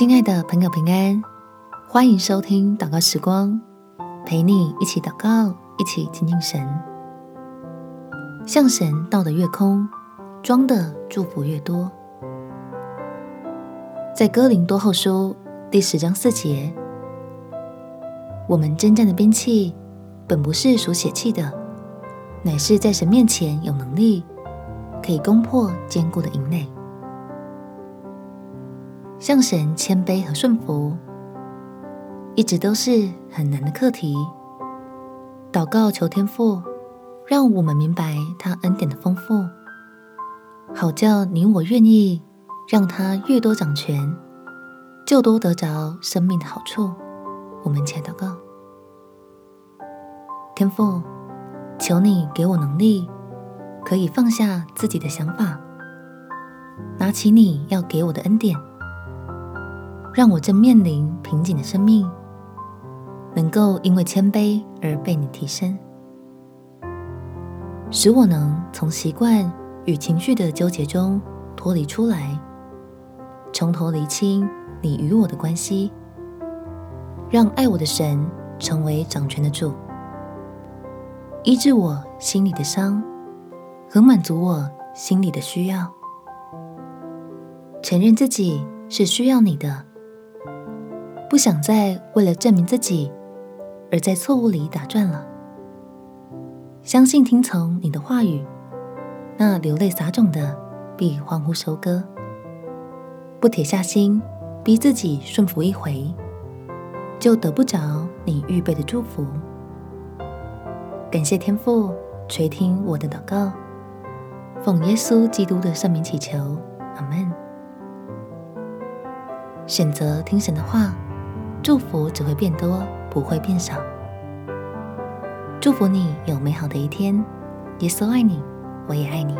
亲爱的朋友，平安，欢迎收听祷告时光，陪你一起祷告，一起亲近神。向神倒的越空，装的祝福越多。在哥林多后书第十章四节，我们征战的兵器，本不是属血气的，乃是在神面前有能力，可以攻破坚固的营垒。向神谦卑和顺服，一直都是很难的课题。祷告求天父，让我们明白他恩典的丰富，好叫你我愿意让他越多掌权，就多得着生命的好处。我们且祷告，天父，求你给我能力，可以放下自己的想法，拿起你要给我的恩典。让我正面临瓶颈的生命，能够因为谦卑而被你提升，使我能从习惯与情绪的纠结中脱离出来，从头厘清你与我的关系，让爱我的神成为掌权的主，医治我心里的伤和满足我心里的需要，承认自己是需要你的。不想再为了证明自己而在错误里打转了。相信听从你的话语，那流泪撒种的必欢呼收割。不铁下心逼自己顺服一回，就得不着你预备的祝福。感谢天父垂听我的祷告，奉耶稣基督的圣名祈求，阿门。选择听神的话。祝福只会变多，不会变少。祝福你有美好的一天。耶稣爱你，我也爱你。